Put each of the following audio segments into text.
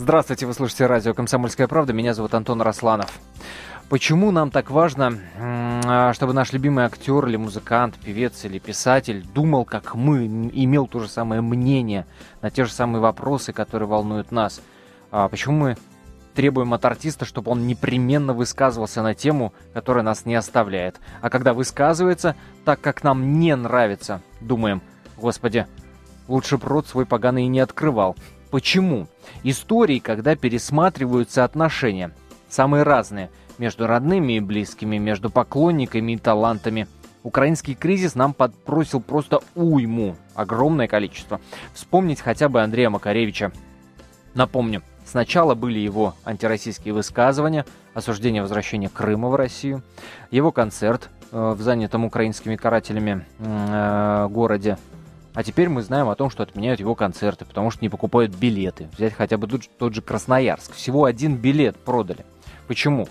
Здравствуйте, вы слушаете радио «Комсомольская правда». Меня зовут Антон Росланов. Почему нам так важно, а, чтобы наш любимый актер или музыкант, певец или писатель думал, как мы, имел то же самое мнение на те же самые вопросы, которые волнуют нас? А почему мы требуем от артиста, чтобы он непременно высказывался на тему, которая нас не оставляет? А когда высказывается так, как нам не нравится, думаем, господи, лучше бы рот свой поганый и не открывал. Почему? Истории, когда пересматриваются отношения, самые разные, между родными и близкими, между поклонниками и талантами. Украинский кризис нам подбросил просто уйму, огромное количество. Вспомнить хотя бы Андрея Макаревича. Напомню, сначала были его антироссийские высказывания, осуждение возвращения Крыма в Россию, его концерт э, в занятом украинскими карателями э, городе а теперь мы знаем о том, что отменяют его концерты, потому что не покупают билеты. Взять хотя бы тот, тот же Красноярск. Всего один билет продали. Почему?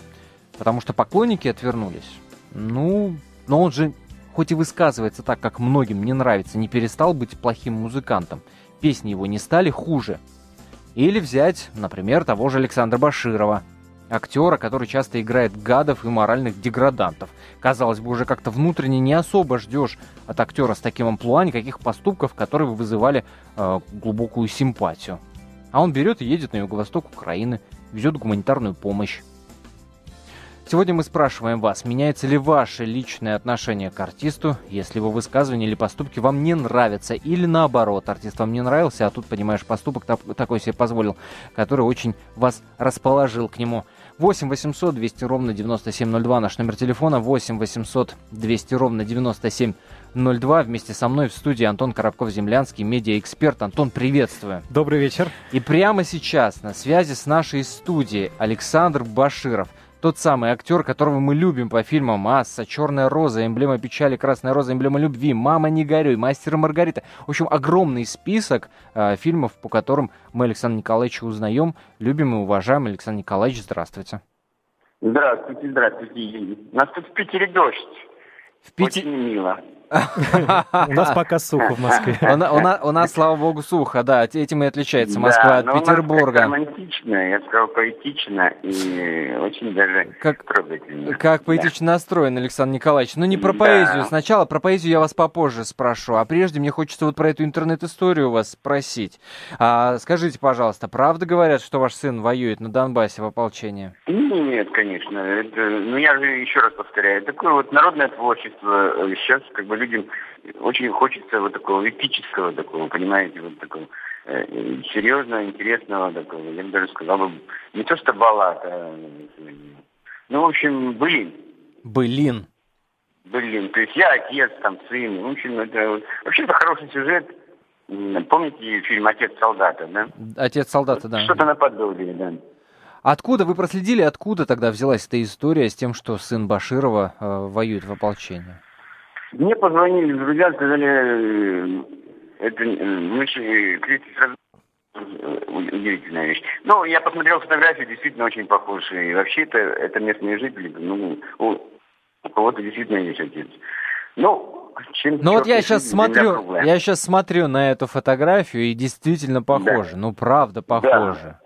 Потому что поклонники отвернулись. Ну, но он же, хоть и высказывается так, как многим не нравится, не перестал быть плохим музыкантом. Песни его не стали хуже. Или взять, например, того же Александра Баширова – актера, который часто играет гадов и моральных деградантов. Казалось бы, уже как-то внутренне не особо ждешь от актера с таким амплуа никаких поступков, которые бы вызывали э, глубокую симпатию. А он берет и едет на юго-восток Украины, везет гуманитарную помощь. Сегодня мы спрашиваем вас, меняется ли ваше личное отношение к артисту, если его высказывания или поступки вам не нравятся, или наоборот, артист вам не нравился, а тут, понимаешь, поступок такой себе позволил, который очень вас расположил к нему. 8 800 200 ровно 9702, наш номер телефона 8 800 200 ровно 9702. Вместе со мной в студии Антон Коробков-Землянский, медиаэксперт. Антон, приветствую. Добрый вечер. И прямо сейчас на связи с нашей студией Александр Баширов – тот самый актер, которого мы любим по фильмам «Масса», «Черная роза», «Эмблема печали», «Красная роза», «Эмблема любви», «Мама, не горюй», «Мастер и Маргарита». В общем, огромный список э, фильмов, по которым мы Александра Николаевича узнаем, любим и уважаем. Александр Николаевич, здравствуйте. Здравствуйте, здравствуйте. У нас тут в Питере дождь. В Питере... Очень мило. У нас пока сухо в Москве. У нас, слава богу, сухо, да. Этим и отличается Москва от Петербурга. романтично, я сказал, поэтично и очень даже трогательно. Как поэтично настроен, Александр Николаевич. Ну, не про поэзию. Сначала про поэзию я вас попозже спрошу. А прежде мне хочется вот про эту интернет-историю вас спросить. А, скажите, пожалуйста, правда говорят, что ваш сын воюет на Донбассе в ополчении? Нет, конечно. Ну, я же еще раз повторяю. Такое вот народное творчество сейчас как бы людям очень хочется вот такого эпического такого, понимаете, вот такого э, серьезного, интересного такого, я бы даже сказал бы, не то что баллад, а, ну, в общем, былин. Былин. Былин. То есть я отец, там, сын. В общем, это вообще это хороший сюжет. Помните фильм «Отец солдата», да? «Отец солдата», да. Что-то наподобие, да. Откуда вы проследили, откуда тогда взялась эта история с тем, что сын Баширова э, воюет в ополчении? Мне позвонили друзья, сказали, э, это э, мы крестик сразу удивительная вещь. Ну, я посмотрел фотографии, действительно очень похожие. И вообще это, это местные жители. Ну, у, у кого-то действительно есть отец. Ну, чем ну вот я сейчас смотрю, я сейчас смотрю на эту фотографию и действительно похоже. Да. Ну правда похоже. Да.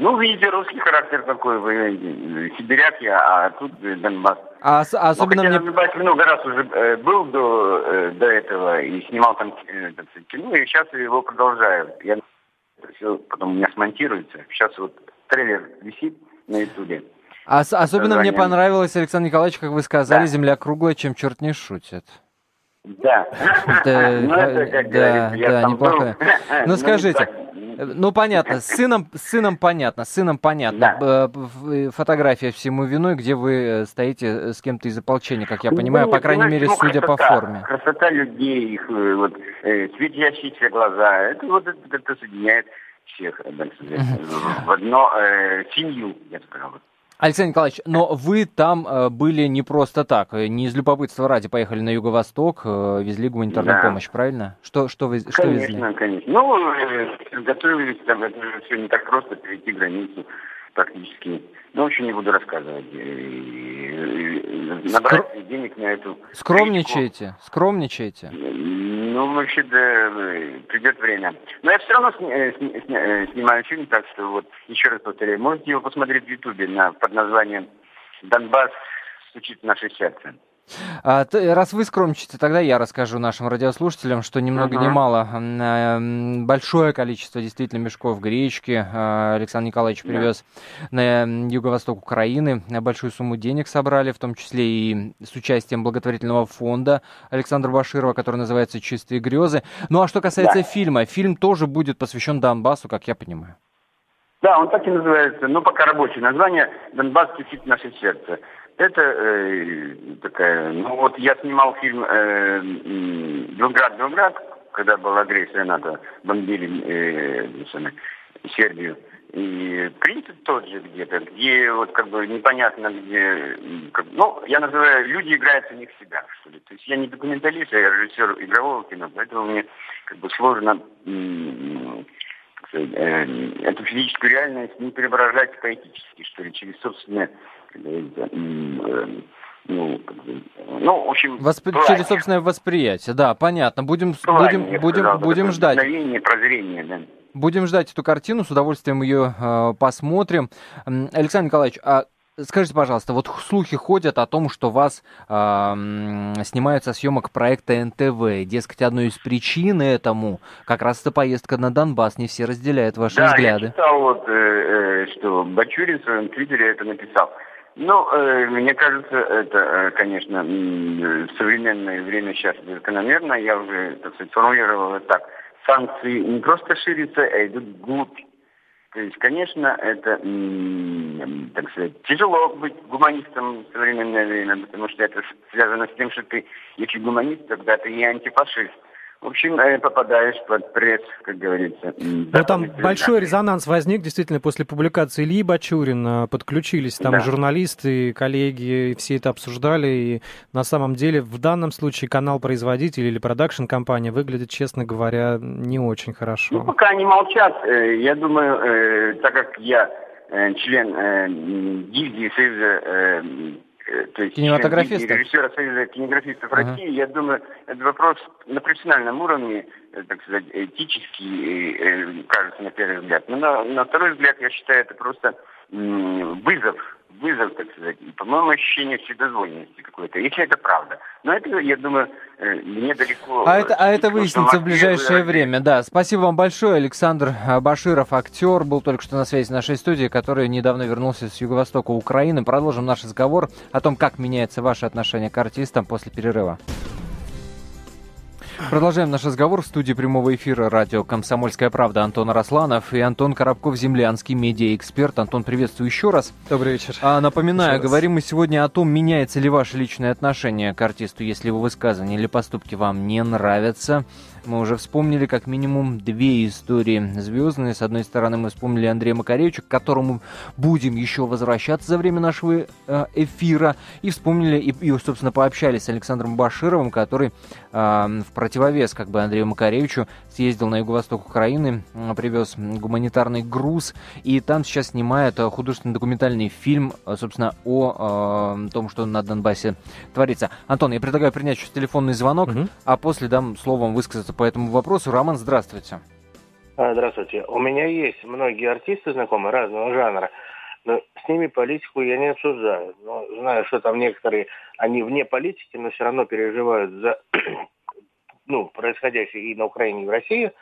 Ну, видите, русский характер такой, вы сибиряк я, а тут Донбасс. А, особенно ну, мне... Я много раз уже э, был до, э, до этого и снимал там э, кино, и сейчас его продолжаю. Я все потом у меня смонтируется. Сейчас вот трейлер висит на ютубе. А, особенно мне понравилось, Александр Николаевич, как вы сказали, да. земля круглая, чем черт не шутит. Да. Да, ну, да, да, неплохо. Ну, ну скажите, ну, понятно, с сыном, с сыном понятно, с сыном понятно. Да. Э, фотография всему виной, где вы э, стоите э, с кем-то из ополчения, как я понимаю, ну, по крайней мере, ну, судя красота, по форме. Красота людей, их вот, светящиеся глаза, это вот это, это соединяет всех в одно э, семью, я сказал. Александр Николаевич, но вы там э, были не просто так, не из любопытства ради поехали на юго-восток, э, везли гуманитарную да. помощь, правильно? Что, что вы что конечно, везли? Конечно, Ну, э, готовились, там, это же все не так просто, перейти границу практически. Ну, очень не буду рассказывать. Набрать Скр... денег на эту... Скромничаете? Скромничаете? Ну, вообще, да, придет время. Но я все равно сни, э, сни, сни, э, снимаю фильм, так что вот, еще раз повторяю, можете его посмотреть в Ютубе на, под названием «Донбасс стучит в наше сердце». А, раз вы скромничаете, тогда я расскажу нашим радиослушателям, что ни много uh-huh. ни мало э, большое количество действительно мешков гречки э, Александр Николаевич привез yeah. на юго-восток Украины. Большую сумму денег собрали, в том числе и с участием благотворительного фонда Александра Баширова, который называется «Чистые грезы». Ну а что касается yeah. фильма, фильм тоже будет посвящен Донбассу, как я понимаю. Да, он так и называется, но пока рабочее название «Донбасс стучит наше сердце». Это э, такая... Ну вот я снимал фильм э, «Белград-Белград», когда была агрессия НАТО, бомбили э, Сербию. И принцип тот же где-то, где вот как бы непонятно, где... Как, ну, я называю, люди играют в них себя, что ли. То есть я не документалист, я режиссер игрового кино, поэтому мне как бы сложно сказать, э, эту физическую реальность не преображать поэтически, что ли, через собственное ну, ну, в общем, Воспри... через собственное восприятие, да, понятно. Будем, будем, будем, сказал, будем ждать. прозрение, да. Будем ждать эту картину, с удовольствием ее э, посмотрим. Александр Николаевич, а скажите, пожалуйста, вот слухи ходят о том, что вас э, снимают со съемок проекта НТВ. Дескать, одной из причин этому как раз эта поездка на Донбасс. Не все разделяют ваши да, взгляды. Я читал, вот, э, э, что Бачурин в своем твиттере это написал. Ну, э, мне кажется, это, э, конечно, в современное время сейчас закономерно. Я уже, так сказать, формулировал это так. Санкции не просто ширятся, а идут вглубь. То есть, конечно, это, так сказать, тяжело быть гуманистом в современное время, потому что это связано с тем, что ты, если гуманист, тогда ты и антифашист. В общем, э, попадаешь под пресс, как говорится. Ну, там большой резонанс возник действительно после публикации Ильи Бачурина. Подключились там да. журналисты, коллеги, все это обсуждали. И на самом деле в данном случае канал-производитель или продакшн-компания выглядит, честно говоря, не очень хорошо. Ну, пока они молчат. Э, я думаю, э, так как я член гильдии Союза Э, то есть кинематографистов? режиссера Союза кинематографистов ага. России, я думаю, это вопрос на профессиональном уровне, э, так сказать, этический, э, кажется, на первый взгляд. Но на, на второй взгляд, я считаю, это просто вызов вызов, так сказать, и, по-моему, ощущение вседозволенности какой-то, если это правда. Но это, я думаю, э, недалеко... А это, а это выяснится в ближайшее время, да. Спасибо вам большое. Александр Баширов, актер, был только что на связи с нашей студией, который недавно вернулся с юго-востока Украины. Продолжим наш разговор о том, как меняется ваше отношение к артистам после перерыва. Продолжаем наш разговор в студии прямого эфира радио «Комсомольская правда» Антон Росланов и Антон Коробков, землянский медиаэксперт. Антон, приветствую еще раз. Добрый вечер. А, напоминаю, говорим мы сегодня о том, меняется ли ваше личное отношение к артисту, если его высказывания или поступки вам не нравятся. Мы уже вспомнили как минимум две истории звездные. С одной стороны, мы вспомнили Андрея Макаревича, к которому будем еще возвращаться за время нашего э, эфира. И вспомнили, и, и, собственно, пообщались с Александром Башировым, который э, в противовес как бы Андрею Макаревичу съездил на юго-восток Украины, привез гуманитарный груз. И там сейчас снимает э, художественный документальный фильм, собственно, о э, том, что на Донбассе творится. Антон, я предлагаю принять сейчас телефонный звонок, угу. а после дам словом высказаться высказаться по этому вопросу. Роман, здравствуйте. А, здравствуйте. У меня есть многие артисты знакомые разного жанра, но с ними политику я не обсуждаю. Но знаю, что там некоторые, они вне политики, но все равно переживают за ну, происходящее и на Украине, и в России,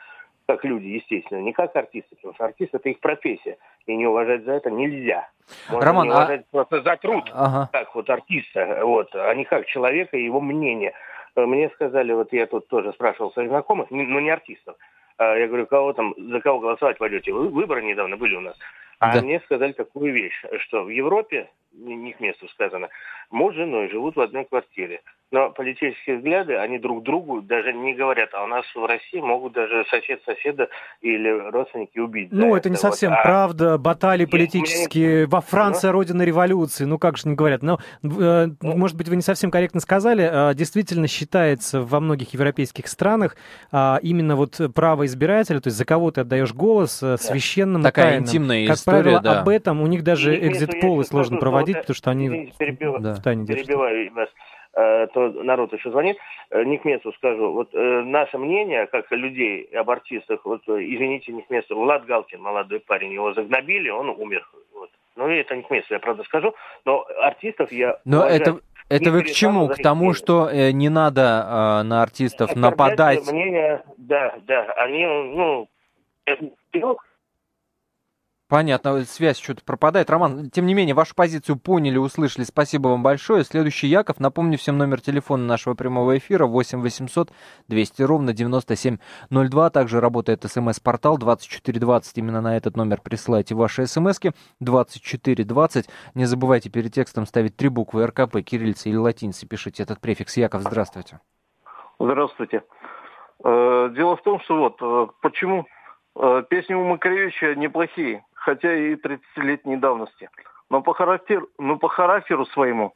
как люди, естественно, не как артисты, потому что артист – это их профессия, и не уважать за это нельзя. Можно Роман, не уважать а... просто за труд, ага. как вот артиста, вот, а не как человека и его мнение. Мне сказали, вот я тут тоже спрашивал своих знакомых, ну не артистов, а я говорю, кого там, за кого голосовать пойдете? Выборы недавно были у нас. А да. мне сказали такую вещь, что в Европе, не к месту сказано, муж с женой живут в одной квартире. Но политические взгляды, они друг другу даже не говорят. А у нас в России могут даже сосед соседа или родственники убить. Ну, это, это не совсем вот. правда. Баталии Нет, политические. Во Франции ну? родина революции. Ну, как же не говорят. Но, э, ну? может быть, вы не совсем корректно сказали. Э, действительно считается во многих европейских странах э, именно вот право избирателя, то есть за кого ты отдаешь голос, э, священным Такая тайным. интимная как история, правило, да. об этом у них даже экзит-полы сложно проводить, потому что они перебив... да. в тайне держат. Перебиваю вас. э, то народ еще звонит, э, не к месту скажу. Вот э, наше мнение, как людей об артистах, вот извините, не к месту, Влад Галкин, молодой парень, его загнобили, он умер. Вот. Ну, это не к месту, я правда скажу, но артистов я Но уважаю. это это вы к чему? К тому, что э, не надо э, на артистов нападать? Мнение, да, да, они, ну, Понятно, связь что-то пропадает. Роман, тем не менее, вашу позицию поняли, услышали. Спасибо вам большое. Следующий Яков. Напомню всем номер телефона нашего прямого эфира 8 800 200 ровно 9702. Также работает смс-портал 2420. Именно на этот номер присылайте ваши смски 2420. Не забывайте перед текстом ставить три буквы РКП, кириллицы или латиницы. Пишите этот префикс. Яков, здравствуйте. Здравствуйте. Э, дело в том, что вот э, почему э, песни у Макаревича неплохие хотя и 30-летней давности. Но по характеру, но по характеру своему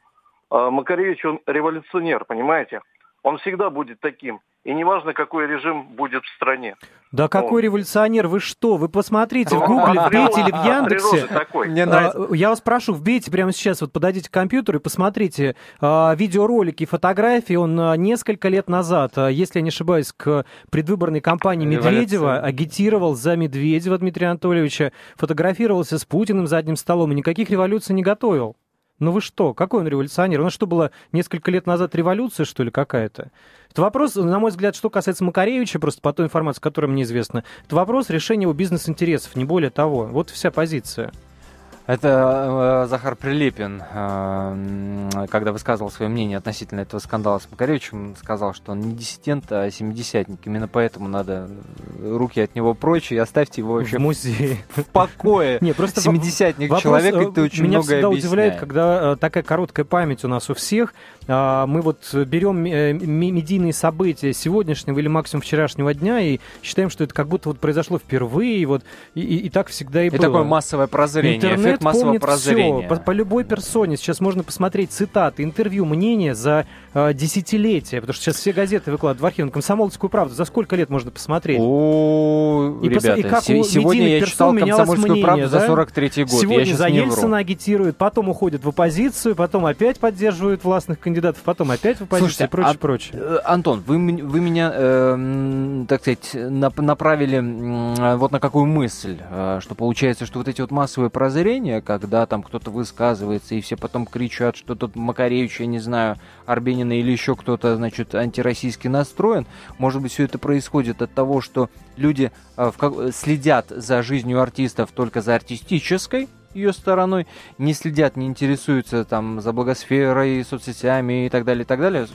э, Макаревич, он революционер, понимаете? Он всегда будет таким. И неважно, какой режим будет в стране. Да какой ну. революционер? Вы что? Вы посмотрите в Гугле, вбейте или в Яндексе. Мне нравится. Я вас прошу, вбейте прямо сейчас, вот подойдите к компьютеру и посмотрите а, видеоролики, фотографии. Он а, несколько лет назад, а, если я не ошибаюсь, к предвыборной кампании Медведева агитировал за Медведева Дмитрия Анатольевича, фотографировался с Путиным за одним столом и никаких революций не готовил. Ну вы что? Какой он революционер? У нас что, было несколько лет назад революция, что ли, какая-то? Это вопрос, на мой взгляд, что касается Макаревича, просто по той информации, которая мне известна, это вопрос решения его бизнес-интересов, не более того. Вот вся позиция. Это э, Захар Прилепин, э, когда высказывал свое мнение относительно этого скандала с Макаревичем, сказал, что он не диссидент, а семидесятник. Именно поэтому надо руки от него прочь и оставьте его вообще в музее. В покое. Не, просто семидесятник вопрос, человек, и ты очень меня всегда объясняет. удивляет, когда э, такая короткая память у нас у всех. Э, мы вот берем э, медийные события сегодняшнего или максимум вчерашнего дня и считаем, что это как будто вот произошло впервые, и вот и, и, и так всегда и, и было. И такое массовое прозрение. Интернет эффект массового прозрения. Все. По, по любой персоне сейчас можно посмотреть цитаты, интервью, мнения за э, десятилетия, потому что сейчас все газеты выкладывают в архив. Комсомольскую правду за сколько лет можно посмотреть? О, и ребята, и как сегодня я читал Комсомольскую мнение, правду да? за 43-й год. Сегодня я за Ельцина агитируют, потом уходят в оппозицию, потом опять поддерживают властных кандидатов, потом опять в оппозицию Слушайте, и прочее, а, прочее. Э, Антон, вы, вы меня, э, так сказать, направили э, вот на какую мысль, э, что получается, что вот эти вот массовые прозрения обсуждения, когда там кто-то высказывается, и все потом кричат, что тут Макаревич, я не знаю, Арбенина или еще кто-то, значит, антироссийски настроен. Может быть, все это происходит от того, что люди э, следят за жизнью артистов только за артистической ее стороной, не следят, не интересуются там за благосферой, соцсетями и так далее, и так далее.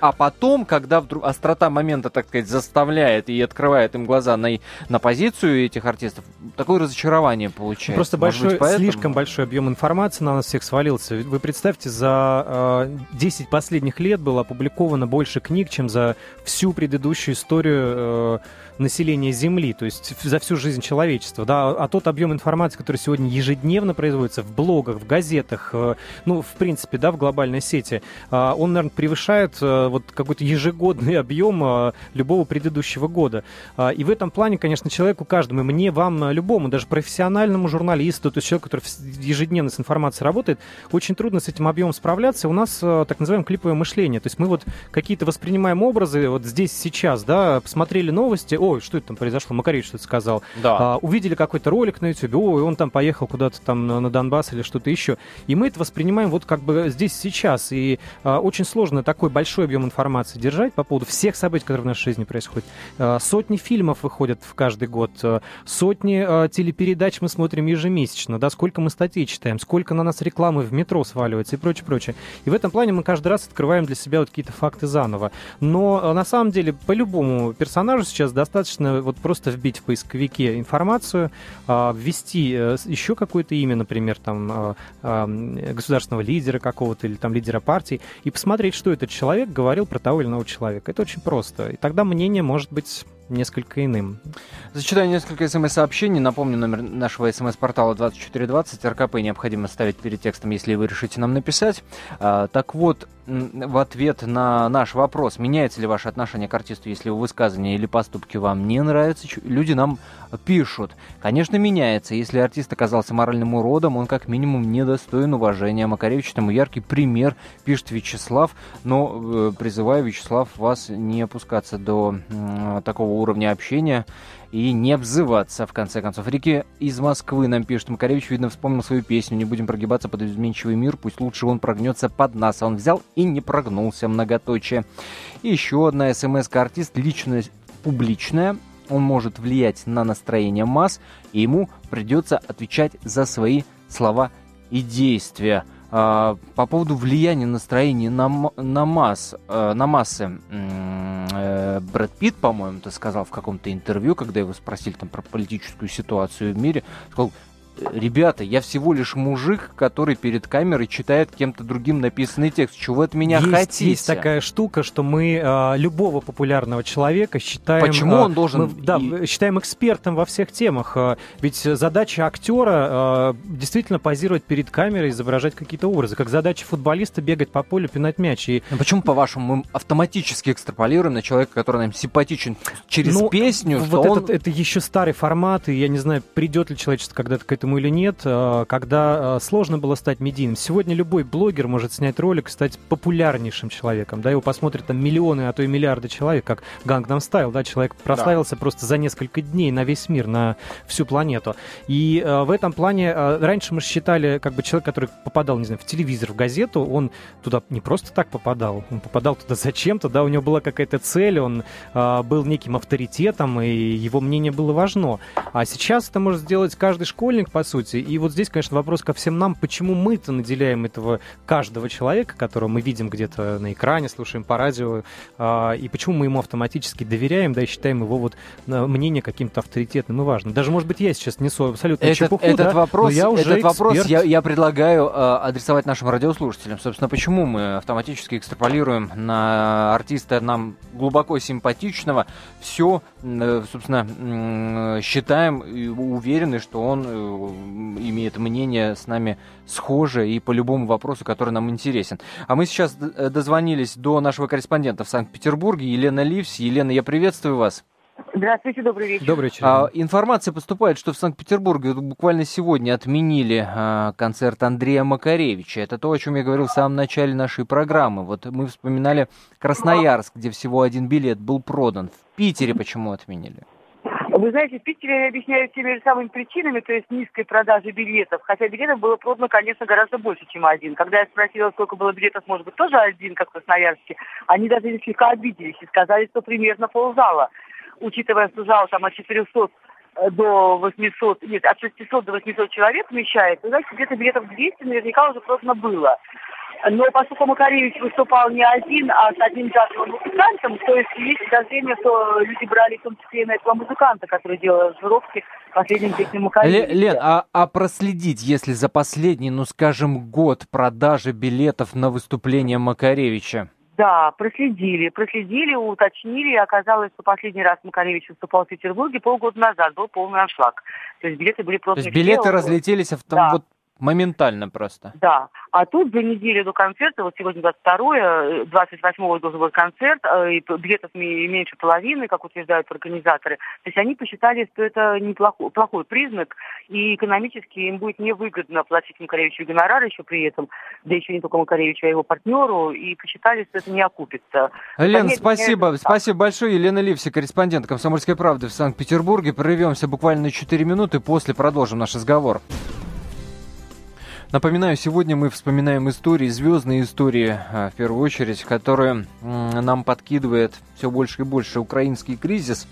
А потом, когда вдруг острота момента, так сказать, заставляет и открывает им глаза на, на позицию этих артистов, такое разочарование получается. Ну, просто большой, быть, поэтому... слишком большой объем информации на нас всех свалился. Вы представьте, за э, 10 последних лет было опубликовано больше книг, чем за всю предыдущую историю э, населения Земли, то есть за всю жизнь человечества, да, а тот объем информации, который сегодня ежедневно производится в блогах, в газетах, э, ну, в принципе, да, в глобальной сети, э, он, наверное, превышает э, вот какой-то ежегодный объем любого предыдущего года. И в этом плане, конечно, человеку каждому, мне, вам, любому, даже профессиональному журналисту, то есть человеку, который ежедневно с информацией работает, очень трудно с этим объемом справляться. У нас так называемое клиповое мышление, то есть мы вот какие-то воспринимаем образы вот здесь, сейчас, да, посмотрели новости, ой, что это там произошло, Макаревич что-то сказал. Да. А, увидели какой-то ролик на YouTube, ой, он там поехал куда-то там на, Донбасс или что-то еще. И мы это воспринимаем вот как бы здесь сейчас. И а, очень сложно такой большой объем информации держать по поводу всех событий, которые в нашей жизни происходят. А, сотни фильмов выходят в каждый год, а, сотни а, телепередач мы смотрим ежемесячно, да, сколько мы статей читаем, сколько на нас рекламы в метро сваливается и прочее, прочее. И в этом плане мы каждый раз открываем для себя вот какие-то факты заново. Но а, на самом деле по любому персонажу сейчас достаточно достаточно вот просто вбить в поисковике информацию, а, ввести э, еще какое-то имя, например, там а, а, государственного лидера какого-то или там лидера партии, и посмотреть, что этот человек говорил про того или иного человека. Это очень просто. И тогда мнение может быть несколько иным. Зачитаю несколько смс-сообщений. Напомню, номер нашего смс-портала 2420. РКП необходимо ставить перед текстом, если вы решите нам написать. А, так вот, в ответ на наш вопрос, меняется ли ваше отношение к артисту, если его высказывания или поступки вам не нравятся, люди нам пишут. Конечно, меняется. Если артист оказался моральным уродом, он как минимум недостоин уважения. Макаревич тому яркий пример, пишет Вячеслав, но э, призываю, Вячеслав, вас не опускаться до э, такого уровня общения и не обзываться, в конце концов. Рики из Москвы нам пишет, Макаревич, видно, вспомнил свою песню «Не будем прогибаться под изменчивый мир, пусть лучше он прогнется под нас». А он взял и не прогнулся, многоточие. И еще одна смс-артист, личность публичная, он может влиять на настроение масс, и ему придется отвечать за свои слова и действия. А, по поводу влияния настроения на, на, масс, э, на массы, Брэд Питт, по-моему, ты сказал в каком-то интервью, когда его спросили там про политическую ситуацию в мире, сказал, ребята, я всего лишь мужик, который перед камерой читает кем-то другим написанный текст. Чего вы от меня есть, хотите? Есть такая штука, что мы э, любого популярного человека считаем... Почему он должен... Мы, да, и... считаем экспертом во всех темах. Ведь задача актера э, действительно позировать перед камерой, изображать какие-то образы. Как задача футболиста бегать по полю, пинать мяч. И... Но почему, по-вашему, мы автоматически экстраполируем на человека, который нам симпатичен через ну, песню? Вот он... этот, это еще старый формат, и я не знаю, придет ли человечество когда-то к этому этому или нет, э, когда э, сложно было стать медийным. Сегодня любой блогер может снять ролик и стать популярнейшим человеком. Да, его посмотрят там миллионы, а то и миллиарды человек, как Gangnam Style, да, человек прославился да. просто за несколько дней на весь мир, на всю планету. И э, в этом плане раньше мы считали, как бы человек, который попадал, не знаю, в телевизор, в газету, он туда не просто так попадал, он попадал туда зачем-то, да, у него была какая-то цель, он был неким авторитетом, и его мнение было важно. А сейчас это может сделать каждый школьник, по сути. И вот здесь, конечно, вопрос ко всем нам, почему мы-то наделяем этого каждого человека, которого мы видим где-то на экране, слушаем по радио, а, и почему мы ему автоматически доверяем, да, и считаем его вот мнение каким-то авторитетным и важным. Даже, может быть, я сейчас несу абсолютно этот, чепуху, этот да, вопрос, но я уже этот вопрос я, я предлагаю э, адресовать нашим радиослушателям. Собственно, почему мы автоматически экстраполируем на артиста нам глубоко симпатичного все, э, собственно, считаем и уверены, что он э, имеет мнение с нами схожее и по любому вопросу, который нам интересен. А мы сейчас э, дозвонились до нашего корреспондента в Санкт-Петербурге, Елена Ливс. Елена, я приветствую вас. Здравствуйте, добрый вечер. Добрый вечер. А, информация поступает, что в Санкт-Петербурге буквально сегодня отменили а, концерт Андрея Макаревича. Это то, о чем я говорил в самом начале нашей программы. Вот мы вспоминали Красноярск, где всего один билет был продан. В Питере почему отменили? Вы знаете, в Питере объясняют теми же самыми причинами, то есть низкой продажи билетов. Хотя билетов было продано, конечно, гораздо больше, чем один. Когда я спросила, сколько было билетов, может быть, тоже один, как в Красноярске, они даже слегка обиделись и сказали, что примерно ползала. Учитывая, что зал там от 400 э, до 800, нет, от 600 до 800 человек вмещает, значит, где-то билетов 200 наверняка уже продано было. Но поскольку Макаревич выступал не один, а с одним джазовым музыкантом, то есть есть подозрение, что люди брали в том числе и на этого музыканта, который делал аранжировки последним песням Макаревича. Лен, а, а проследить, если за последний, ну скажем, год продажи билетов на выступление Макаревича? Да, проследили, проследили, уточнили, и оказалось, что последний раз Макаревич выступал в Петербурге полгода назад, был полный аншлаг. То есть билеты были просто... То есть билеты разлетелись в том, да. вот Моментально просто. Да. А тут за неделю до концерта, вот сегодня 22 28 должен быть концерт, э, и билетов меньше половины, как утверждают организаторы. То есть они посчитали, что это неплохой плохой признак, и экономически им будет невыгодно платить Макаревичу гонорар еще при этом, да еще не только Макаревичу, а его партнеру, и посчитали, что это не окупится. Лен, спасибо. Меня... Спасибо большое. Елена Ливси, корреспондент «Комсомольской правды» в Санкт-Петербурге. Прервемся буквально на 4 минуты, после продолжим наш разговор. Напоминаю, сегодня мы вспоминаем истории, звездные истории, а, в первую очередь, которые нам подкидывает все больше и больше украинский кризис.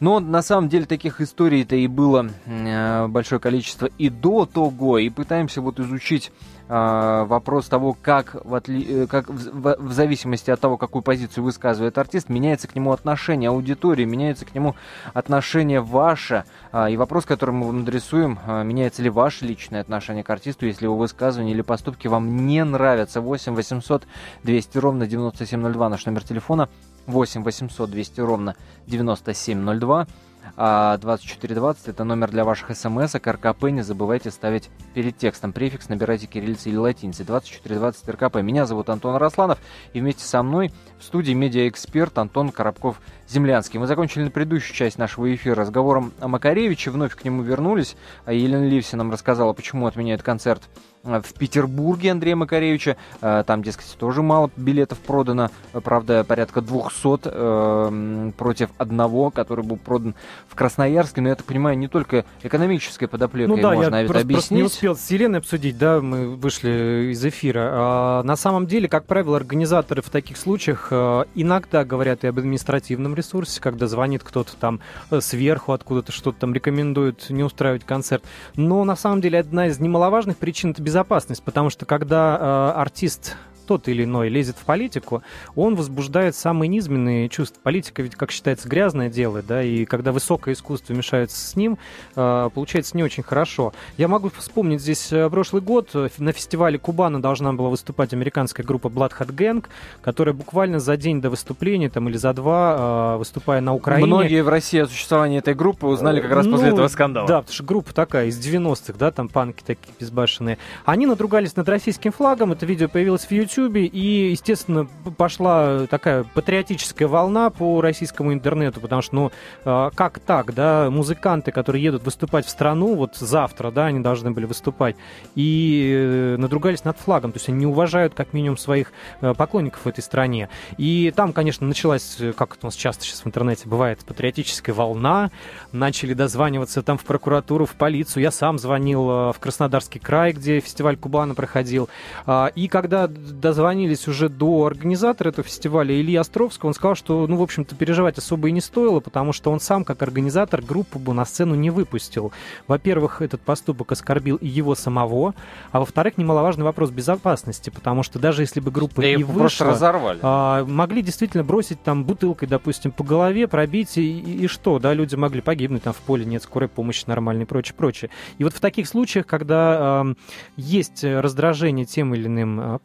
Но на самом деле таких историй-то и было а, большое количество и до того, и пытаемся вот изучить вопрос того, как, в, отли... Э, как в, в, зависимости от того, какую позицию высказывает артист, меняется к нему отношение аудитории, меняется к нему отношение ваше. Э, и вопрос, который мы вам адресуем, э, меняется ли ваше личное отношение к артисту, если его высказывания или поступки вам не нравятся. 8 800 200 ровно 9702 наш номер телефона. 8 800 200 ровно 9702. А 2420 это номер для ваших смс, а РКП не забывайте ставить перед текстом префикс, набирайте кириллицей или латиницей. 2420 РКП. Меня зовут Антон Росланов, и вместе со мной в студии медиаэксперт Антон Коробков-Землянский. Мы закончили на предыдущую часть нашего эфира разговором о Макаревиче, вновь к нему вернулись. А Елена Ливси нам рассказала, почему отменяют концерт в Петербурге Андрея Макаревича. Э, там, дескать, тоже мало билетов продано. Правда, порядка 200 э, против одного, который был продан в Красноярске. Но я так понимаю, не только экономической подоплекой ну, да, можно я просто, объяснить. Просто не успел с Еленой обсудить, да, мы вышли из эфира. А, на самом деле, как правило, организаторы в таких случаях иногда говорят и об административном ресурсе, когда звонит кто-то там сверху, откуда-то что-то там рекомендует не устраивать концерт. Но на самом деле одна из немаловажных причин это безопасность, потому что когда э, артист тот или иной лезет в политику, он возбуждает самые низменные чувства. Политика ведь, как считается, грязное дело, да, и когда высокое искусство мешается с ним, э, получается не очень хорошо. Я могу вспомнить здесь э, прошлый год, на фестивале Кубана должна была выступать американская группа Blood Hat Gang, которая буквально за день до выступления, там, или за два, выступая на Украине... Многие в России о существовании этой группы узнали как раз ну, после этого скандала. Да, потому что группа такая, из 90-х, да, там панки такие безбашенные. Они надругались над российским флагом, это видео появилось в YouTube, и, естественно, пошла такая патриотическая волна по российскому интернету, потому что, ну, а, как так, да, музыканты, которые едут выступать в страну, вот завтра, да, они должны были выступать, и э, надругались над флагом, то есть они не уважают, как минимум, своих э, поклонников в этой стране. И там, конечно, началась, э, как у нас часто сейчас в интернете бывает, патриотическая волна, начали дозваниваться там в прокуратуру, в полицию, я сам звонил в Краснодарский край, где фестиваль Кубана проходил, а, и когда дозвонились уже до организатора этого фестиваля Ильи Островского, он сказал, что, ну, в общем-то, переживать особо и не стоило, потому что он сам, как организатор, группу бы на сцену не выпустил. Во-первых, этот поступок оскорбил и его самого, а во-вторых, немаловажный вопрос безопасности, потому что даже если бы группа да и вышла, разорвали. А, могли действительно бросить там бутылкой, допустим, по голове, пробить, и, и, что, да, люди могли погибнуть, там в поле нет скорой помощи нормальной и прочее, прочее. И вот в таких случаях, когда э, есть раздражение тем или иным а,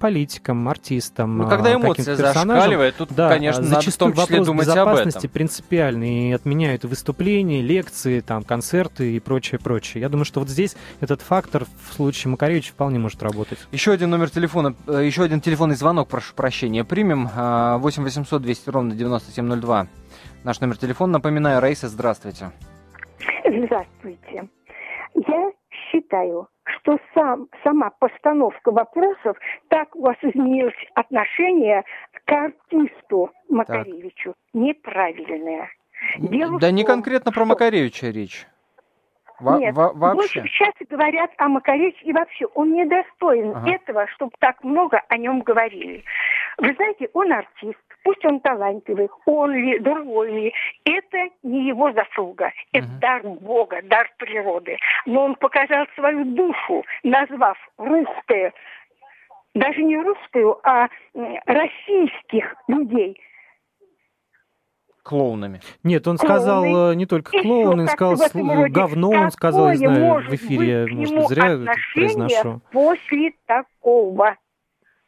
политикам, артистам, ну, когда эмоция зашкаливает, тут, да, конечно, надо в том числе думать об этом. принципиальный, и отменяют выступления, лекции, там, концерты и прочее, прочее. Я думаю, что вот здесь этот фактор в случае Макаревича вполне может работать. Еще один номер телефона, э, еще один телефонный звонок, прошу прощения, примем. 8 800 200 ровно 9702. Наш номер телефона, напоминаю, Раиса, здравствуйте. Здравствуйте. Я считаю, что сам, сама постановка вопросов, так у вас изменилось отношение к артисту Макаревичу. Так. Неправильное. Дело да не том, конкретно про Макаревича речь. Во Нет, вообще? сейчас говорят о Макаревиче и вообще он недостоин ага. этого, чтобы так много о нем говорили. Вы знаете, он артист, пусть он талантливый, он ли, другой ли, это не его заслуга, это угу. дар Бога, дар природы. Но он показал свою душу, назвав русское, даже не русскую, а российских людей – клоунами. Нет, он сказал клоуны. Э, не только клоун, он сказал говно, он сказал, не знаю, в эфире, может, зря это произношу. После такого.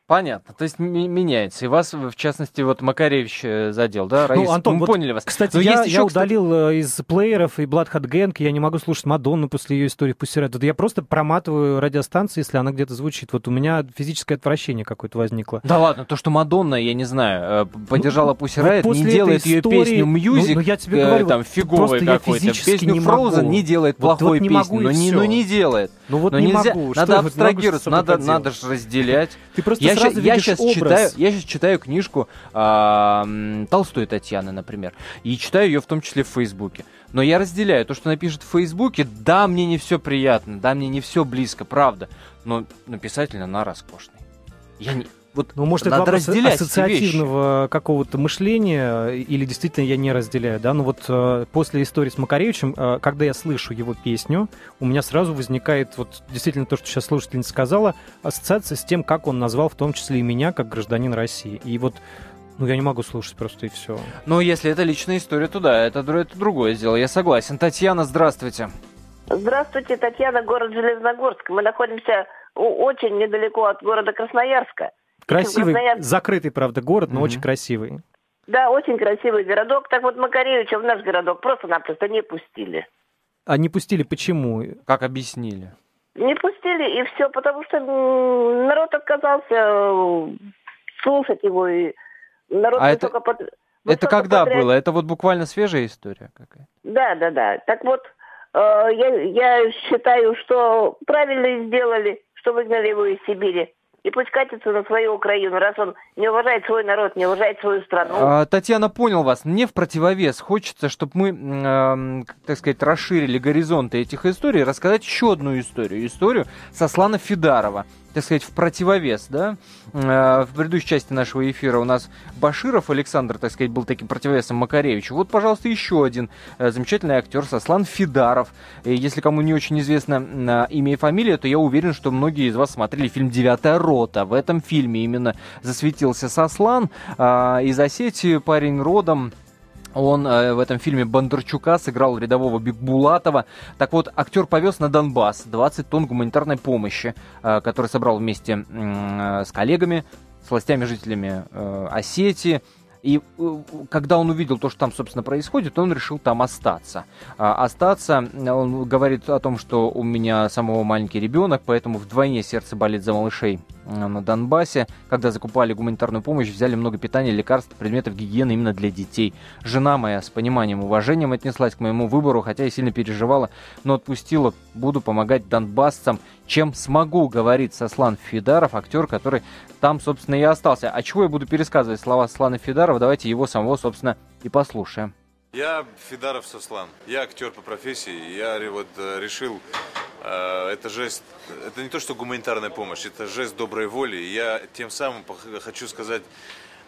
Понятно, то есть меняется. И вас, в частности, вот Макаревич э, задел, да, Раис? Ну, Антон, мы вот, поняли вас. Кстати, я, есть еще, я удалил кстати... из плееров и Bloodhound Gang, я не могу слушать Мадонну после ее истории Пусть Вот я просто проматываю радиостанцию, если она где-то звучит. Вот у меня физическое отвращение какое-то возникло. Да ладно, то, что Мадонна, я не знаю, э, поддержала ну, Пусть вот не делает ее песню Music, ну, ну, я тебе говорю, там, фиговой какой-то. Песню Frozen не делает плохой вот, вот песни, но не, ну не делает. Ну вот но не нельзя, могу. надо абстрагироваться, надо, надо же разделять. Ты просто я сразу я сейчас читаю, я сейчас читаю книжку э, Толстой Татьяны, например, и читаю ее в том числе в Фейсбуке. Но я разделяю то, что напишет в Фейсбуке. Да, мне не все приятно, да, мне не все близко, правда. Но, но писатель она роскошный. Я не, вот ну, может, это вопрос ассоциативного какого-то мышления, или действительно я не разделяю, да, но вот э, после истории с Макаревичем, э, когда я слышу его песню, у меня сразу возникает вот действительно то, что сейчас слушательница сказала, ассоциация с тем, как он назвал в том числе и меня, как гражданин России. И вот ну, я не могу слушать просто и все. Ну, если это личная история, то да, это, это другое дело, я согласен. Татьяна, здравствуйте. Здравствуйте, Татьяна, город Железногорск. Мы находимся очень недалеко от города Красноярска. Красивый, Краснояр... закрытый, правда, город, но mm-hmm. очень красивый. Да, очень красивый городок. Так вот, Макаревича в наш городок просто-напросто не пустили. А не пустили почему? Как объяснили? Не пустили, и все, потому что народ отказался э, слушать его, и народ а это, под... это когда подряд... было? Это вот буквально свежая история какая-то? Да, да, да. Так вот, э, я, я считаю, что правильно сделали, что выгнали его из Сибири и пусть катится на свою Украину, раз он не уважает свой народ, не уважает свою страну. А, Татьяна, понял вас. Мне в противовес хочется, чтобы мы, э, так сказать, расширили горизонты этих историй, рассказать еще одну историю. Историю Сослана Фидарова так сказать, в противовес, да. Э, в предыдущей части нашего эфира у нас Баширов Александр, так сказать, был таким противовесом Макаревичу. Вот, пожалуйста, еще один э, замечательный актер Сослан Фидаров. Если кому не очень известно имя и фамилия, то я уверен, что многие из вас смотрели фильм «Девятая рота». В этом фильме именно засветился Сослан. А, из Осетии парень родом он э, в этом фильме Бондарчука сыграл рядового Бекбулатова. Так вот, актер повез на Донбасс 20 тонн гуманитарной помощи, э, который собрал вместе э, с коллегами, с властями, жителями э, Осетии. И э, когда он увидел то, что там, собственно, происходит, он решил там остаться. А, остаться, он говорит о том, что у меня самого маленький ребенок, поэтому вдвойне сердце болит за малышей Э, на Донбассе, когда закупали гуманитарную помощь, взяли много питания, лекарств, предметов гигиены именно для детей. Жена моя с пониманием и уважением отнеслась к моему выбору, хотя и сильно переживала, но отпустила. Буду помогать донбассцам, чем смогу, говорит Сослан Фидаров, актер, который там, собственно, и остался. А чего я буду пересказывать слова Слана Фидарова? Давайте его самого, собственно, и послушаем. Я Фидаров Сослан. Я актер по профессии. Я вот э, решил Э, это жест, это не то, что гуманитарная помощь, это жест доброй воли. Я тем самым хочу сказать,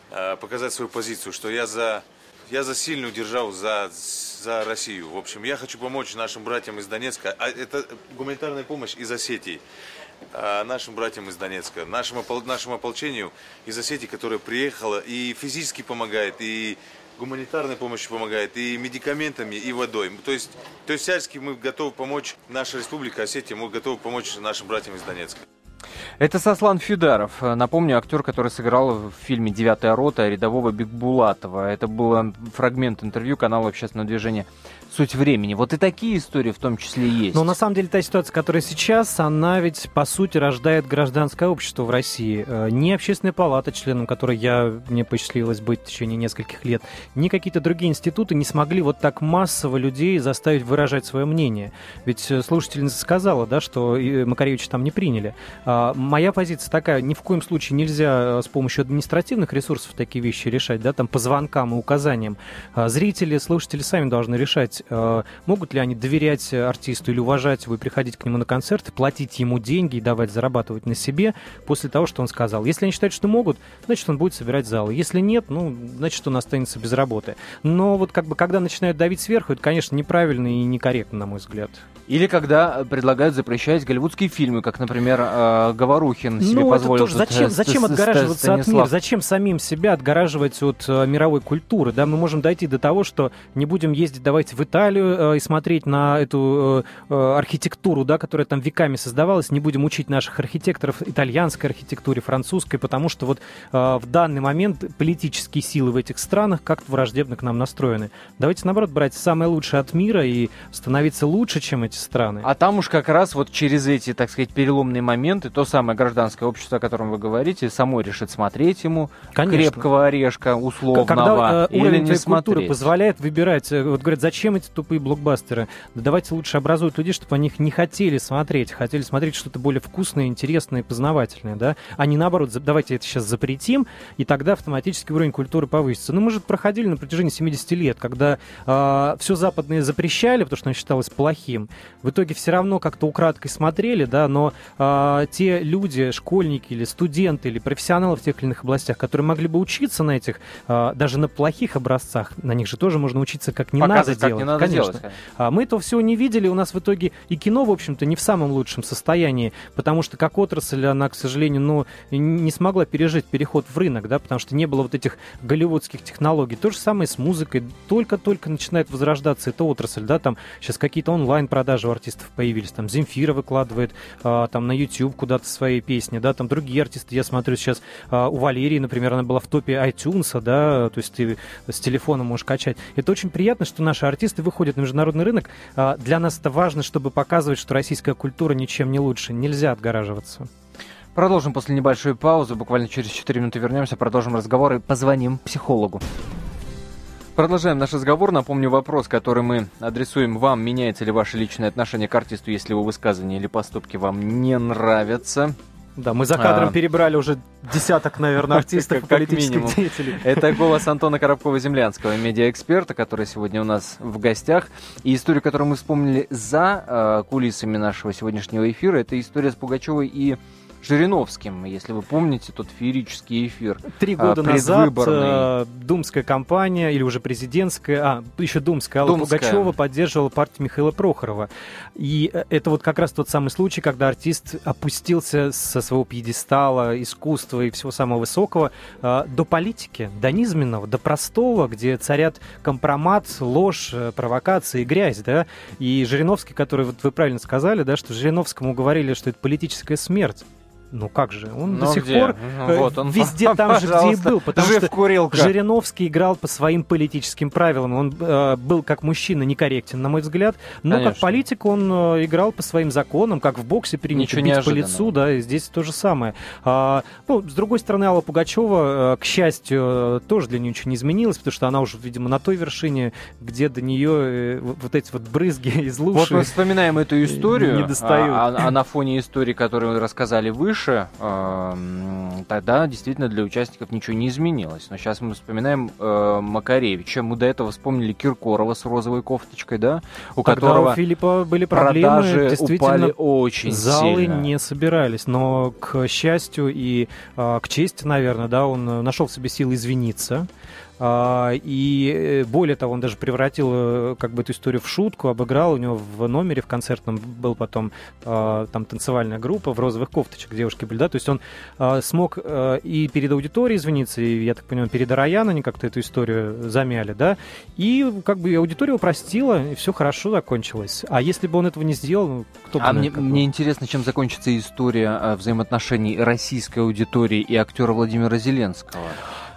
э, показать свою позицию, что я за, я за сильную державу, за, за Россию. В общем, я хочу помочь нашим братьям из Донецка. А это гуманитарная помощь из Осетии. Нашим братьям из Донецка, нашему, нашему ополчению из Осетии, которое приехало и физически помогает, и гуманитарной помощью помогает, и медикаментами, и водой. То есть, то есть всячески мы готовы помочь, наша республика Осетия, мы готовы помочь нашим братьям из Донецка. Это Сослан Фюдаров. Напомню, актер, который сыграл в фильме «Девятая рота» рядового Бекбулатова. Это был фрагмент интервью канала общественного движения суть времени. Вот и такие истории в том числе есть. Но на самом деле та ситуация, которая сейчас, она ведь по сути рождает гражданское общество в России. Э, ни общественная палата, членом которой я, мне посчастливилось быть в течение нескольких лет, ни какие-то другие институты не смогли вот так массово людей заставить выражать свое мнение. Ведь э, слушательница сказала, да, что Макаревича там не приняли. Моя позиция такая, ни в коем случае нельзя э, с помощью административных ресурсов такие вещи решать, да, там по звонкам и указаниям. А, зрители, слушатели сами должны решать, Э, могут ли они доверять артисту или уважать его и приходить к нему на концерты, платить ему деньги и давать зарабатывать на себе после того, что он сказал. Если они считают, что могут, значит, он будет собирать залы. Если нет, ну, значит, он останется без работы. Но вот как бы, когда начинают давить сверху, это, конечно, неправильно и некорректно, на мой взгляд. Или когда предлагают запрещать голливудские фильмы, как, например, э, Говорухин себе ну, позволил. Это тоже. Зачем, зачем отгораживаться от мира? Зачем самим себя отгораживать от э, мировой культуры? Да, мы можем дойти до того, что не будем ездить, давайте в Италию э, и смотреть на эту э, э, архитектуру, да, которая там веками создавалась, не будем учить наших архитекторов итальянской архитектуре, французской, потому что вот э, в данный момент политические силы в этих странах как-то враждебно к нам настроены. Давайте, наоборот, брать самое лучшее от мира и становиться лучше, чем эти эти страны. А там уж как раз вот через эти, так сказать, переломные моменты то самое гражданское общество, о котором вы говорите, само решит смотреть ему Конечно. крепкого орешка условного Когда э, или не смотреть. позволяет выбирать, э, вот говорят, зачем эти тупые блокбастеры? Да давайте лучше образуют людей, чтобы они их не хотели смотреть, хотели смотреть что-то более вкусное, интересное, познавательное, да, а не наоборот, давайте это сейчас запретим, и тогда автоматически уровень культуры повысится. Ну, мы же проходили на протяжении 70 лет, когда э, все западное запрещали, потому что оно считалось плохим, в итоге все равно как-то украдкой смотрели, да, но э, те люди, школьники или студенты или профессионалы в тех или иных областях, которые могли бы учиться на этих, э, даже на плохих образцах, на них же тоже можно учиться, как не Показывать, надо делать. Не надо Конечно. Делать. А мы этого всего не видели, у нас в итоге и кино, в общем-то, не в самом лучшем состоянии, потому что как отрасль она, к сожалению, ну, не смогла пережить переход в рынок, да, потому что не было вот этих голливудских технологий. То же самое с музыкой. Только-только начинает возрождаться эта отрасль, да, там сейчас какие-то онлайн-продажи у артистов появились. Там Земфира выкладывает а, там на YouTube куда-то свои своей песни, да, там другие артисты, я смотрю сейчас, а, у Валерии, например, она была в топе iTunes, да, то есть ты с телефона можешь качать. Это очень приятно, что наши артисты выходят на международный рынок. А, для нас это важно, чтобы показывать, что российская культура ничем не лучше. Нельзя отгораживаться. Продолжим после небольшой паузы. Буквально через 4 минуты вернемся, продолжим разговор и позвоним психологу. Продолжаем наш разговор. Напомню вопрос, который мы адресуем вам. Меняется ли ваше личное отношение к артисту, если его высказывания или поступки вам не нравятся? Да, мы за кадром а... перебрали уже десяток, наверное, артистов и политических деятелей. Это голос Антона Коробкова-Землянского, медиаэксперта, который сегодня у нас в гостях. И историю, которую мы вспомнили за э, кулисами нашего сегодняшнего эфира, это история с Пугачевой и Жириновским, если вы помните тот феерический эфир. Три а, года назад э, думская кампания, или уже президентская, а, еще думская, Алла думская. Пугачева поддерживала партию Михаила Прохорова. И э, это вот как раз тот самый случай, когда артист опустился со своего пьедестала искусства и всего самого высокого э, до политики, до низменного, до простого, где царят компромат, ложь, провокации и грязь, да. И Жириновский, который, вот вы правильно сказали, да, что Жириновскому говорили, что это политическая смерть. Ну как же, он Но до сих где? пор э, вот он, везде там же, где и был, потому Жив что курилка. Жириновский играл по своим политическим правилам. Он э, был как мужчина некорректен, на мой взгляд, но Конечно. как политик он э, играл по своим законам, как в боксе принято бить по лицу, да, и здесь то же самое. А, ну, с другой стороны, Алла Пугачева, э, к счастью, тоже для нее ничего не изменилось, потому что она уже, видимо, на той вершине, где до нее э, вот эти вот брызги из лучших. Вот мы вспоминаем эту историю. А, а, а на фоне истории, которую рассказали выше, выше, тогда действительно для участников ничего не изменилось. Но сейчас мы вспоминаем э, Макаревича, мы до этого вспомнили Киркорова с розовой кофточкой, да, у тогда которого у Филиппа были проблемы, продажи действительно упали очень залы сильно. не собирались, но к счастью и э, к чести, наверное, да, он нашел в себе силы извиниться. А, и э, более того, он даже превратил э, как бы эту историю в шутку, обыграл. У него в номере в концертном был потом а, там танцевальная группа в розовых кофточках, девушки были, да, то есть он а, смог э, и перед аудиторией извиниться, и, я так понимаю, перед Араян они как-то эту историю замяли, да, и как бы аудитория его простила, и все хорошо закончилось. А если бы он этого не сделал, ну, кто бы... А мне, мне интересно, чем закончится история взаимоотношений российской аудитории и актера Владимира Зеленского.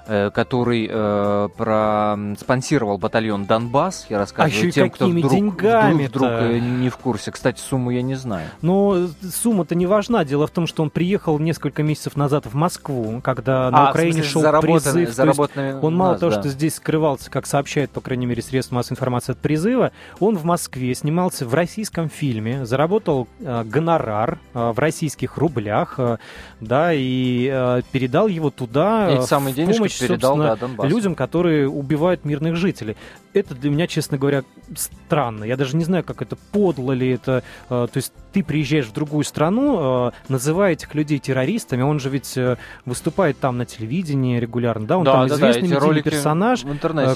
Э, который э, проспонсировал батальон Донбасс. Я рассказываю а еще тем, кто вдруг, деньгами вдруг, вдруг э, не в курсе. Кстати, сумму я не знаю. Но э, сумма-то не важна. Дело в том, что он приехал несколько месяцев назад в Москву, когда на а, Украине шел призыв. Он мало нас, того, да. что здесь скрывался, как сообщает, по крайней мере, средства массовой информации от призыва, он в Москве снимался в российском фильме, заработал э, гонорар э, в российских рублях, э, да, и э, передал его туда. Эти самые денежки помощь, передал, да, людям, которые убивают мирных жителей это для меня, честно говоря, странно. Я даже не знаю, как это подло ли это. Э, то есть ты приезжаешь в другую страну, э, называя этих людей террористами, он же ведь э, выступает там на телевидении регулярно, да? Он да, там да, известный да, медийный персонаж,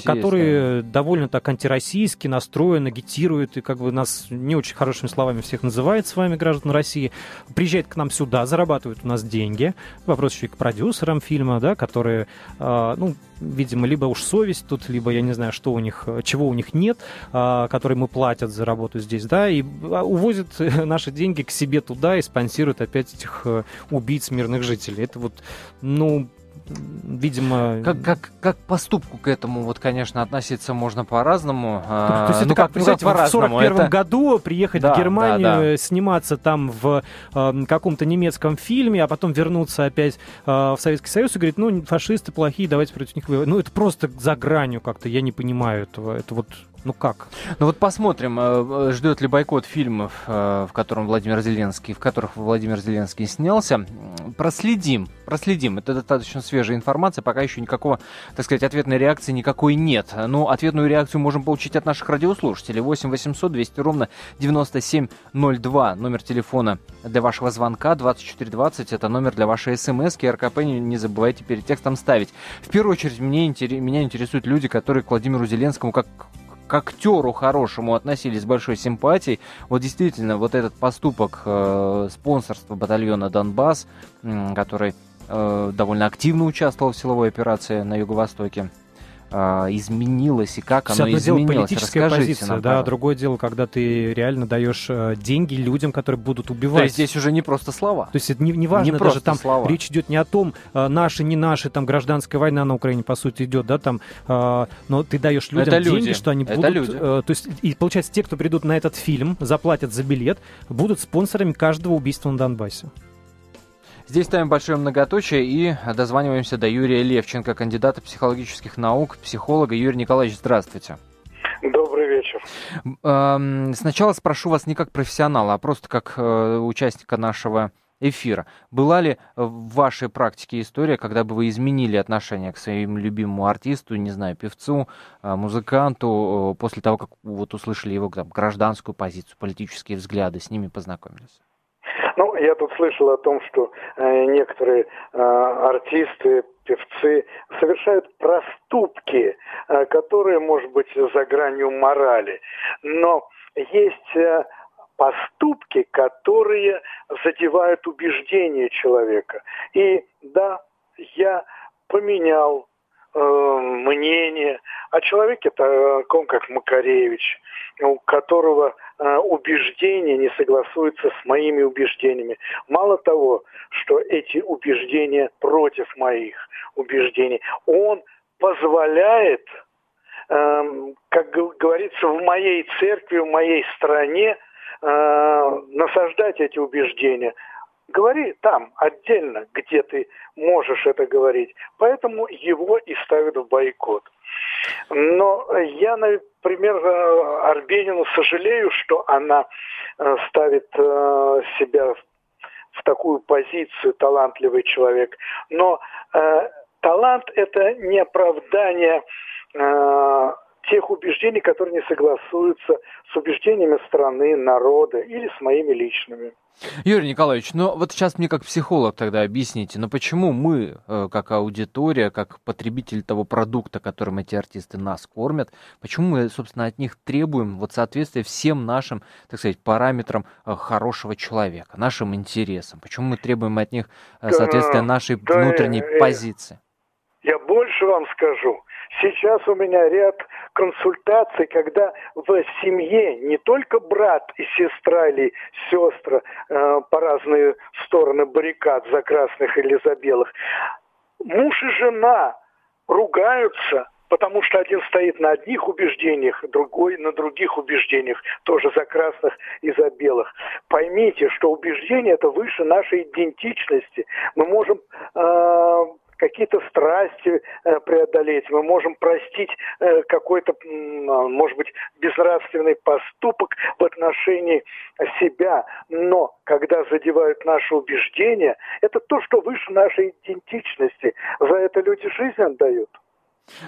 который есть, да. довольно так антироссийски настроен, агитирует и как бы нас не очень хорошими словами всех называет с вами, граждан России. Приезжает к нам сюда, зарабатывает у нас деньги. Вопрос еще и к продюсерам фильма, да, которые, ну, видимо, либо уж совесть тут, либо я не знаю, что у них, чего у них нет, а, которые мы платят за работу здесь, да, и а, увозят наши деньги к себе туда и спонсируют опять этих э, убийц мирных жителей. Это вот, ну, видимо... Как, как, как поступку к этому, вот, конечно, относиться можно по-разному. То, то есть это ну, как, как, ну, в 41 это... году приехать да, в Германию, да, да. сниматься там в э, каком-то немецком фильме, а потом вернуться опять э, в Советский Союз и говорить, ну, фашисты плохие, давайте против них воевать. Ну, это просто за гранью как-то, я не понимаю этого. Это вот ну как? Ну вот посмотрим, э, ждет ли бойкот фильмов, э, в котором Владимир Зеленский, в которых Владимир Зеленский снялся. Проследим, проследим. Это достаточно свежая информация, пока еще никакого, так сказать, ответной реакции никакой нет. Но ну, ответную реакцию можем получить от наших радиослушателей. 8 800 200 ровно 9702. Номер телефона для вашего звонка 2420. Это номер для вашей смс. РКП не, не забывайте перед текстом ставить. В первую очередь мне, меня интересуют люди, которые к Владимиру Зеленскому как к актеру хорошему относились с большой симпатией. Вот действительно, вот этот поступок э, спонсорства батальона Донбасс, э, который э, довольно активно участвовал в силовой операции на Юго-Востоке, изменилось и как Все оно изменилось? Дело политическая Расскажите позиция, нам, да, другое дело, когда ты реально даешь э, деньги людям, которые будут убивать. То есть здесь уже не просто слова. То есть это не, не важно не даже там слова. речь идет не о том, э, наши, не наши, там гражданская война на Украине по сути идет, да, там, э, но ты даешь людям это деньги, люди. что они это будут, люди. Э, то есть и получается те, кто придут на этот фильм, заплатят за билет, будут спонсорами каждого убийства на Донбассе. Здесь ставим большое многоточие и дозваниваемся до Юрия Левченко, кандидата психологических наук, психолога. Юрий Николаевич, здравствуйте. Добрый вечер. Сначала спрошу вас не как профессионала, а просто как э, участника нашего эфира. Была ли в вашей практике история, когда бы вы изменили отношение к своему любимому артисту, не знаю, певцу, э, музыканту, после того, как вот услышали его там, гражданскую позицию, политические взгляды, с ними познакомились? Ну, я тут слышал о том, что э, некоторые э, артисты, певцы совершают проступки, э, которые, может быть, за гранью морали. Но есть э, поступки, которые задевают убеждения человека. И да, я поменял мнение о человеке таком, как Макаревич, у которого Э, убеждения не согласуются с моими убеждениями. Мало того, что эти убеждения против моих убеждений, он позволяет, эм, как говорится, в моей церкви, в моей стране э, насаждать эти убеждения. Говори там, отдельно, где ты можешь это говорить. Поэтому его и ставят в бойкот. Но я, например, э, Арбенину сожалею, что она э, ставит э, себя в такую позицию талантливый человек. Но э, талант это не оправдание э, тех убеждений, которые не согласуются с убеждениями страны, народа или с моими личными. Юрий Николаевич, ну вот сейчас мне как психолог тогда объясните, но ну почему мы, э, как аудитория, как потребитель того продукта, которым эти артисты нас кормят, почему мы, собственно, от них требуем вот соответствия всем нашим, так сказать, параметрам э, хорошего человека, нашим интересам? Почему мы требуем от них э, соответствия нашей да, внутренней позиции? Я больше вам скажу. Сейчас у меня ряд консультаций, когда в семье не только брат и сестра или сестра э, по разные стороны баррикад за красных или за белых, муж и жена ругаются, потому что один стоит на одних убеждениях, другой на других убеждениях, тоже за красных и за белых. Поймите, что убеждение это выше нашей идентичности. Мы можем э, какие-то страсти э, преодолеть, мы можем простить э, какой-то, а, может быть, безнравственный поступок в отношении себя, но когда задевают наши убеждения, это то, что выше нашей идентичности. За это люди жизнь отдают.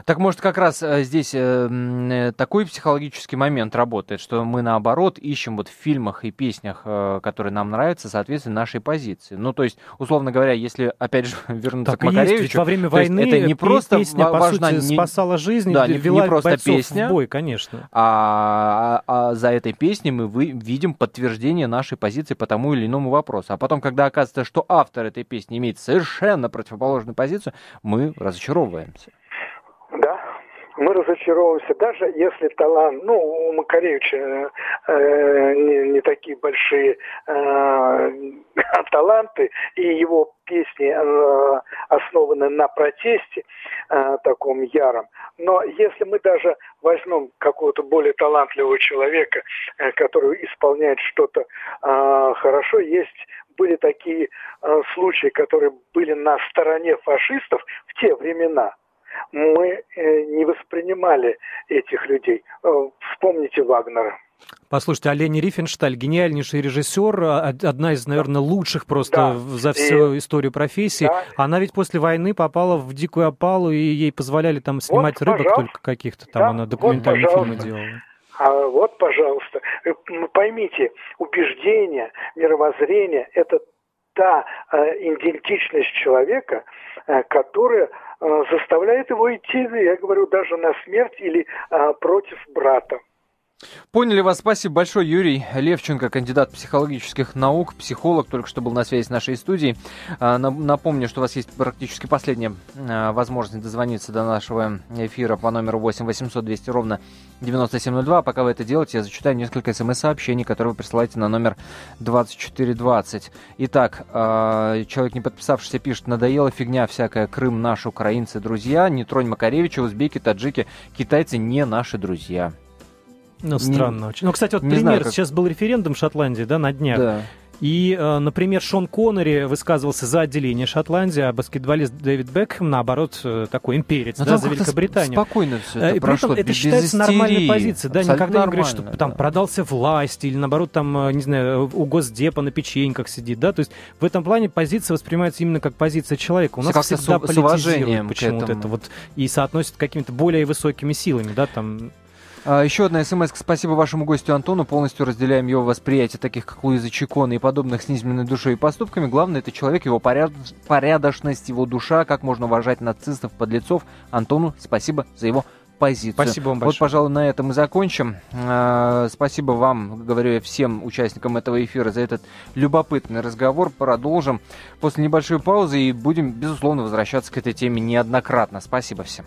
Так может как раз э, здесь э, э, такой психологический момент работает, что мы наоборот ищем вот в фильмах и песнях, которые нам нравятся, соответственно, нашей позиции. Ну, то есть, условно говоря, если, опять же, вернуться так к Макаревичу... Есть, во время войны это не просто песня, важна, по сути, не, спасала жизнь, да, не, не просто песня, в бой, конечно. А, а, а за этой песней мы вы, видим подтверждение нашей позиции по тому или иному вопросу. А потом, когда оказывается, что автор этой песни имеет совершенно противоположную позицию, мы разочаровываемся мы разочаровываемся, даже если талант, ну, у Макаревича э, не, не такие большие э, таланты, и его песни э, основаны на протесте э, таком яром. Но если мы даже возьмем какого-то более талантливого человека, э, который исполняет что-то э, хорошо, есть были такие э, случаи, которые были на стороне фашистов в те времена – мы э, не воспринимали этих людей. Э, вспомните Вагнера. Послушайте, Олени Рифеншталь, гениальнейший режиссер, а, одна из, наверное, лучших просто да. за всю и... историю профессии. Да. Она ведь после войны попала в дикую опалу, и ей позволяли там снимать вот, рыбок только каких-то, там да, она документальные вот, фильмы делала. А вот, пожалуйста, э, поймите, убеждение, мировоззрение – это та э, идентичность человека, э, которая э, заставляет его идти, я говорю, даже на смерть или против брата. Поняли вас. Спасибо большое, Юрий Левченко, кандидат психологических наук, психолог, только что был на связи с нашей студией. А, напомню, что у вас есть практически последняя а, возможность дозвониться до нашего эфира по номеру 8 800 200 ровно 9702. А пока вы это делаете, я зачитаю несколько смс-сообщений, которые вы присылаете на номер 2420. Итак, человек, не подписавшийся, пишет, надоела фигня всякая, Крым наш, украинцы, друзья, не тронь Макаревича, узбеки, таджики, китайцы не наши друзья. Ну, странно не, очень. Ну, кстати, вот пример. Знаю, как... Сейчас был референдум в Шотландии, да, на днях. Да. И, э, например, Шон Коннери высказывался за отделение Шотландии, а баскетболист Дэвид Бекхэм, наоборот, э, такой имперец, да, за Великобританию. Спокойно все это И при этом это считается нормальной позицией, да, никогда не говорят, что да. там продался власть, или наоборот, там, не знаю, у Госдепа на печеньках сидит, да, то есть в этом плане позиция воспринимается именно как позиция человека. У нас всегда с, политизируют почему-то это вот, и соотносят какими-то более высокими силами, да, там... А, еще одна смс. Спасибо вашему гостю Антону. Полностью разделяем его восприятие таких, как Луиза Чикона и подобных с низменной душой и поступками. Главное, это человек, его поряд... порядочность, его душа, как можно уважать нацистов, подлецов. Антону спасибо за его позицию. Спасибо вам большое. Вот, пожалуй, на этом и закончим. А, спасибо вам, говорю я всем участникам этого эфира за этот любопытный разговор. Продолжим после небольшой паузы и будем, безусловно, возвращаться к этой теме неоднократно. Спасибо всем.